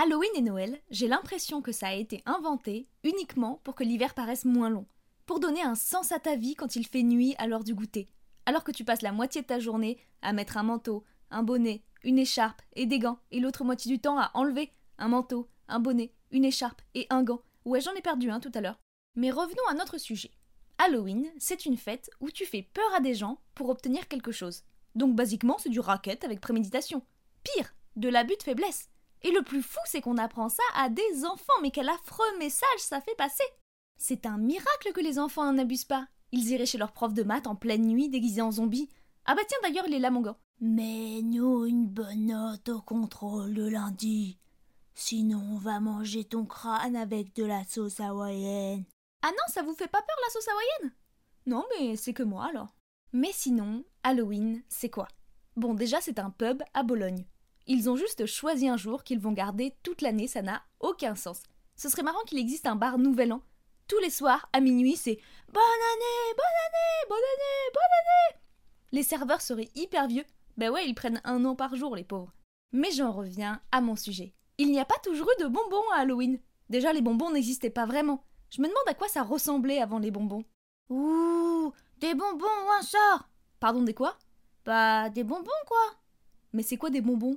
Halloween et Noël, j'ai l'impression que ça a été inventé uniquement pour que l'hiver paraisse moins long, pour donner un sens à ta vie quand il fait nuit à l'heure du goûter, alors que tu passes la moitié de ta journée à mettre un manteau, un bonnet, une écharpe et des gants, et l'autre moitié du temps à enlever un manteau, un bonnet, une écharpe et un gant. Ouais, j'en ai perdu un tout à l'heure. Mais revenons à notre sujet. Halloween, c'est une fête où tu fais peur à des gens pour obtenir quelque chose. Donc basiquement, c'est du racket avec préméditation. Pire, de l'abus de faiblesse. Et le plus fou, c'est qu'on apprend ça à des enfants, mais quel affreux message ça fait passer C'est un miracle que les enfants n'en abusent pas. Ils iraient chez leur prof de maths en pleine nuit déguisés en zombies. Ah bah tiens d'ailleurs, il est là mon gars. Mets-nous une bonne note au contrôle le lundi. Sinon on va manger ton crâne avec de la sauce hawaïenne. Ah non, ça vous fait pas peur la sauce hawaïenne? Non, mais c'est que moi alors. Mais sinon, Halloween, c'est quoi? Bon, déjà, c'est un pub à Bologne. Ils ont juste choisi un jour qu'ils vont garder toute l'année, ça n'a aucun sens. Ce serait marrant qu'il existe un bar Nouvel An. Tous les soirs, à minuit, c'est Bonne année, bonne année, bonne année, bonne année Les serveurs seraient hyper vieux. Ben ouais, ils prennent un an par jour, les pauvres. Mais j'en reviens à mon sujet. Il n'y a pas toujours eu de bonbons à Halloween. Déjà, les bonbons n'existaient pas vraiment. Je me demande à quoi ça ressemblait avant les bonbons. Ouh, des bonbons ou un sort Pardon, des quoi? Bah, des bonbons, quoi. Mais c'est quoi des bonbons?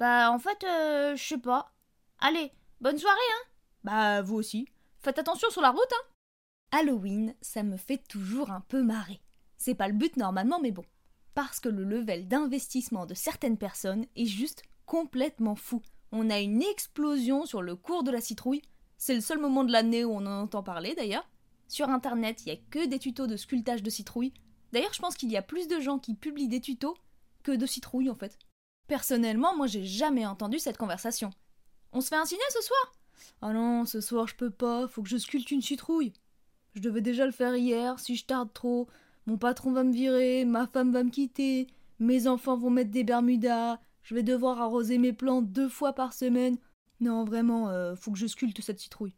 Bah, en fait, euh, je sais pas. Allez, bonne soirée, hein Bah, vous aussi. Faites attention sur la route, hein Halloween, ça me fait toujours un peu marrer. C'est pas le but normalement, mais bon. Parce que le level d'investissement de certaines personnes est juste complètement fou. On a une explosion sur le cours de la citrouille. C'est le seul moment de l'année où on en entend parler d'ailleurs. Sur internet, il y a que des tutos de sculptage de citrouille. D'ailleurs, je pense qu'il y a plus de gens qui publient des tutos que de citrouilles en fait. Personnellement, moi j'ai jamais entendu cette conversation. On se fait un ciné ce soir? Ah non, ce soir je peux pas, faut que je sculpte une citrouille. Je devais déjà le faire hier, si je tarde trop, mon patron va me virer, ma femme va me quitter, mes enfants vont mettre des bermudas, je vais devoir arroser mes plantes deux fois par semaine. Non, vraiment, euh, faut que je sculpte cette citrouille.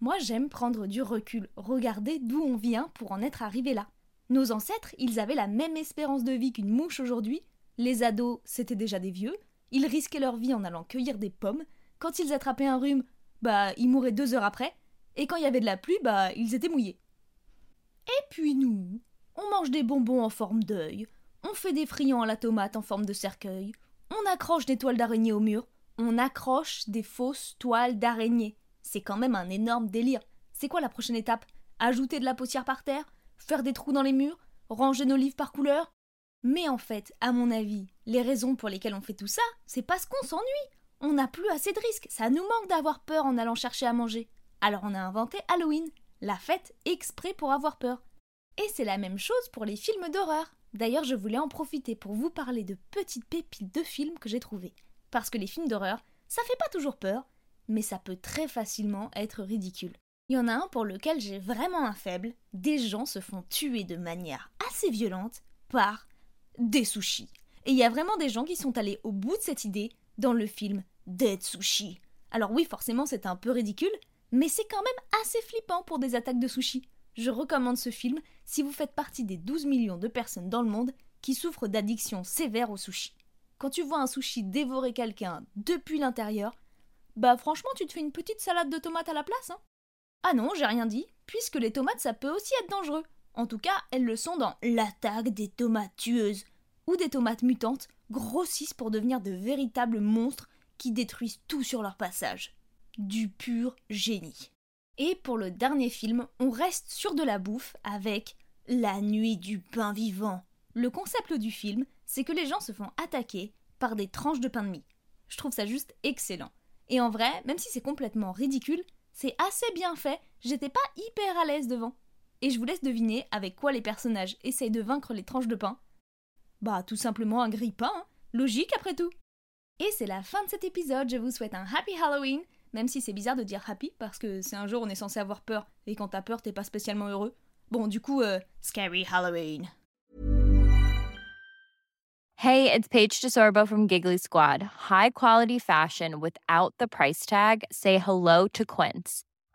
Moi j'aime prendre du recul, regarder d'où on vient pour en être arrivé là. Nos ancêtres, ils avaient la même espérance de vie qu'une mouche aujourd'hui, les ados, c'était déjà des vieux. Ils risquaient leur vie en allant cueillir des pommes. Quand ils attrapaient un rhume, bah, ils mouraient deux heures après. Et quand il y avait de la pluie, bah, ils étaient mouillés. Et puis nous, on mange des bonbons en forme d'œil, on fait des friands à la tomate en forme de cercueil, on accroche des toiles d'araignée au mur, on accroche des fausses toiles d'araignée. C'est quand même un énorme délire. C'est quoi la prochaine étape? Ajouter de la poussière par terre? Faire des trous dans les murs? Ranger nos livres par couleur? Mais en fait, à mon avis, les raisons pour lesquelles on fait tout ça, c'est parce qu'on s'ennuie. On n'a plus assez de risques, ça nous manque d'avoir peur en allant chercher à manger. Alors on a inventé Halloween, la fête exprès pour avoir peur. Et c'est la même chose pour les films d'horreur. D'ailleurs, je voulais en profiter pour vous parler de petites pépites de films que j'ai trouvés. Parce que les films d'horreur, ça fait pas toujours peur, mais ça peut très facilement être ridicule. Il y en a un pour lequel j'ai vraiment un faible. Des gens se font tuer de manière assez violente par des sushis. Et il y a vraiment des gens qui sont allés au bout de cette idée dans le film Dead Sushi. Alors oui, forcément c'est un peu ridicule, mais c'est quand même assez flippant pour des attaques de sushi. Je recommande ce film si vous faites partie des 12 millions de personnes dans le monde qui souffrent d'addiction sévère au sushi. Quand tu vois un sushi dévorer quelqu'un depuis l'intérieur, bah franchement tu te fais une petite salade de tomates à la place. Hein ah non, j'ai rien dit, puisque les tomates ça peut aussi être dangereux. En tout cas, elles le sont dans L'attaque des tomates tueuses, où des tomates mutantes grossissent pour devenir de véritables monstres qui détruisent tout sur leur passage. Du pur génie. Et pour le dernier film, on reste sur de la bouffe avec La nuit du pain vivant. Le concept du film, c'est que les gens se font attaquer par des tranches de pain de mie. Je trouve ça juste excellent. Et en vrai, même si c'est complètement ridicule, c'est assez bien fait, j'étais pas hyper à l'aise devant. Et je vous laisse deviner avec quoi les personnages essayent de vaincre les tranches de pain. Bah, tout simplement un grille-pain, hein. logique après tout. Et c'est la fin de cet épisode, je vous souhaite un Happy Halloween, même si c'est bizarre de dire happy, parce que c'est un jour on est censé avoir peur, et quand t'as peur, t'es pas spécialement heureux. Bon, du coup, euh, Scary Halloween. Hey, it's Paige DeSorbo from Giggly Squad. High quality fashion without the price tag. Say hello to Quince.